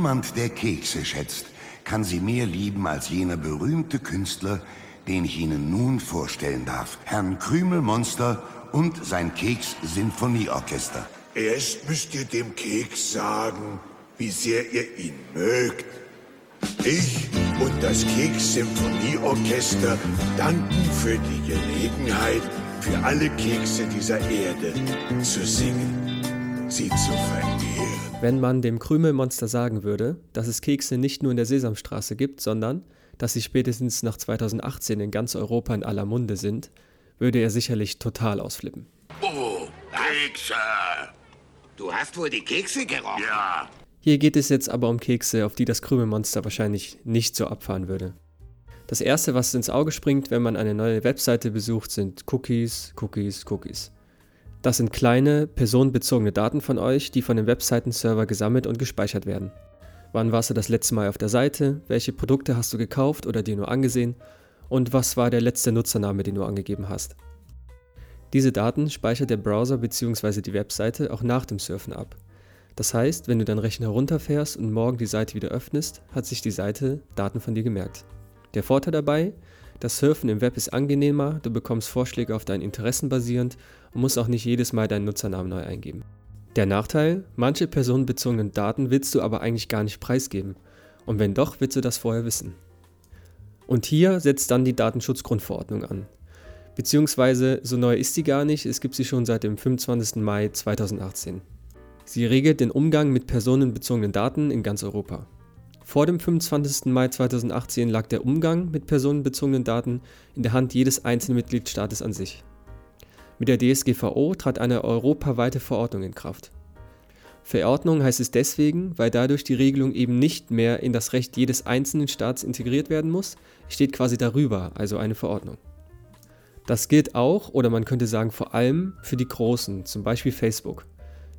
Niemand, der Kekse schätzt, kann sie mehr lieben als jener berühmte Künstler, den ich Ihnen nun vorstellen darf. Herrn Krümelmonster und sein Keks-Sinfonieorchester. Erst müsst ihr dem Keks sagen, wie sehr ihr ihn mögt. Ich und das Keks-Symphonieorchester danken für die Gelegenheit, für alle Kekse dieser Erde zu singen, sie zu verehren. Wenn man dem Krümelmonster sagen würde, dass es Kekse nicht nur in der Sesamstraße gibt, sondern dass sie spätestens nach 2018 in ganz Europa in aller Munde sind, würde er sicherlich total ausflippen. Oh, Kekse! Du hast wohl die Kekse gerochen? Ja. Hier geht es jetzt aber um Kekse, auf die das Krümelmonster wahrscheinlich nicht so abfahren würde. Das erste, was ins Auge springt, wenn man eine neue Webseite besucht, sind Cookies, Cookies, Cookies. Das sind kleine, personenbezogene Daten von euch, die von dem Webseitenserver gesammelt und gespeichert werden. Wann warst du das letzte Mal auf der Seite? Welche Produkte hast du gekauft oder dir nur angesehen? Und was war der letzte Nutzername, den du angegeben hast? Diese Daten speichert der Browser bzw. die Webseite auch nach dem Surfen ab. Das heißt, wenn du deinen Rechner runterfährst und morgen die Seite wieder öffnest, hat sich die Seite Daten von dir gemerkt. Der Vorteil dabei, das Surfen im Web ist angenehmer, du bekommst Vorschläge auf deinen Interessen basierend und musst auch nicht jedes Mal deinen Nutzernamen neu eingeben. Der Nachteil, manche personenbezogenen Daten willst du aber eigentlich gar nicht preisgeben. Und wenn doch, willst du das vorher wissen. Und hier setzt dann die Datenschutzgrundverordnung an. Beziehungsweise, so neu ist sie gar nicht, es gibt sie schon seit dem 25. Mai 2018. Sie regelt den Umgang mit personenbezogenen Daten in ganz Europa. Vor dem 25. Mai 2018 lag der Umgang mit personenbezogenen Daten in der Hand jedes einzelnen Mitgliedstaates an sich. Mit der DSGVO trat eine europaweite Verordnung in Kraft. Verordnung heißt es deswegen, weil dadurch die Regelung eben nicht mehr in das Recht jedes einzelnen Staats integriert werden muss, steht quasi darüber, also eine Verordnung. Das gilt auch, oder man könnte sagen vor allem, für die Großen, zum Beispiel Facebook.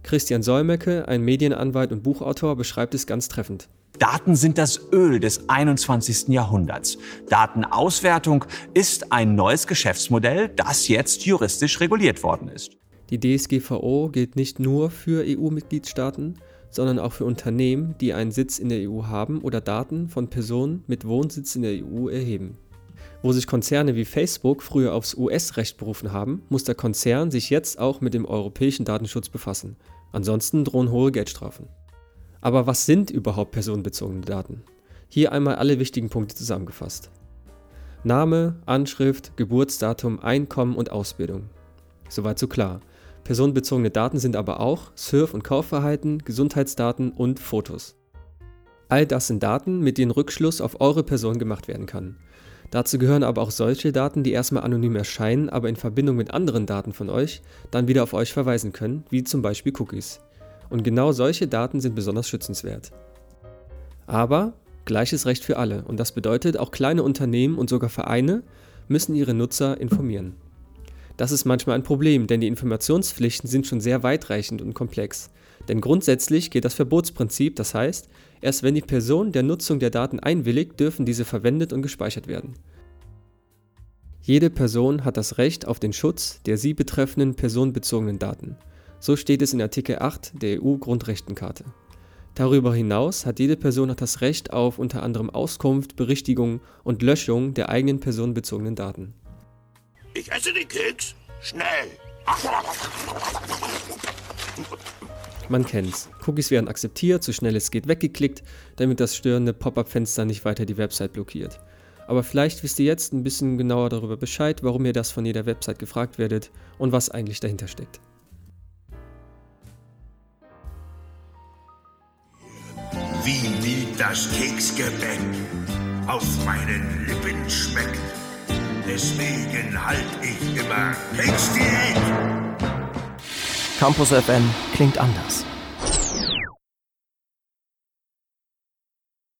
Christian Solmecke, ein Medienanwalt und Buchautor, beschreibt es ganz treffend. Daten sind das Öl des 21. Jahrhunderts. Datenauswertung ist ein neues Geschäftsmodell, das jetzt juristisch reguliert worden ist. Die DSGVO gilt nicht nur für EU-Mitgliedstaaten, sondern auch für Unternehmen, die einen Sitz in der EU haben oder Daten von Personen mit Wohnsitz in der EU erheben. Wo sich Konzerne wie Facebook früher aufs US-Recht berufen haben, muss der Konzern sich jetzt auch mit dem europäischen Datenschutz befassen. Ansonsten drohen hohe Geldstrafen. Aber was sind überhaupt personenbezogene Daten? Hier einmal alle wichtigen Punkte zusammengefasst. Name, Anschrift, Geburtsdatum, Einkommen und Ausbildung. Soweit so klar. Personenbezogene Daten sind aber auch Surf- und Kaufverhalten, Gesundheitsdaten und Fotos. All das sind Daten, mit denen Rückschluss auf eure Person gemacht werden kann. Dazu gehören aber auch solche Daten, die erstmal anonym erscheinen, aber in Verbindung mit anderen Daten von euch dann wieder auf euch verweisen können, wie zum Beispiel Cookies. Und genau solche Daten sind besonders schützenswert. Aber gleiches Recht für alle und das bedeutet, auch kleine Unternehmen und sogar Vereine müssen ihre Nutzer informieren. Das ist manchmal ein Problem, denn die Informationspflichten sind schon sehr weitreichend und komplex. Denn grundsätzlich gilt das Verbotsprinzip, das heißt, erst wenn die Person der Nutzung der Daten einwilligt, dürfen diese verwendet und gespeichert werden. Jede Person hat das Recht auf den Schutz der sie betreffenden personenbezogenen Daten. So steht es in Artikel 8 der EU-Grundrechtenkarte. Darüber hinaus hat jede Person auch das Recht auf unter anderem Auskunft, Berichtigung und Löschung der eigenen personenbezogenen Daten. Ich esse den Keks. Schnell. Man kennt's. Cookies werden akzeptiert, so schnell es geht weggeklickt, damit das störende Pop-up-Fenster nicht weiter die Website blockiert. Aber vielleicht wisst ihr jetzt ein bisschen genauer darüber Bescheid, warum ihr das von jeder Website gefragt werdet und was eigentlich dahinter steckt. Wie nie das Keksgebäck auf meinen Lippen schmeckt. Deswegen halt ich immer Keksdiät. Campus FM klingt anders.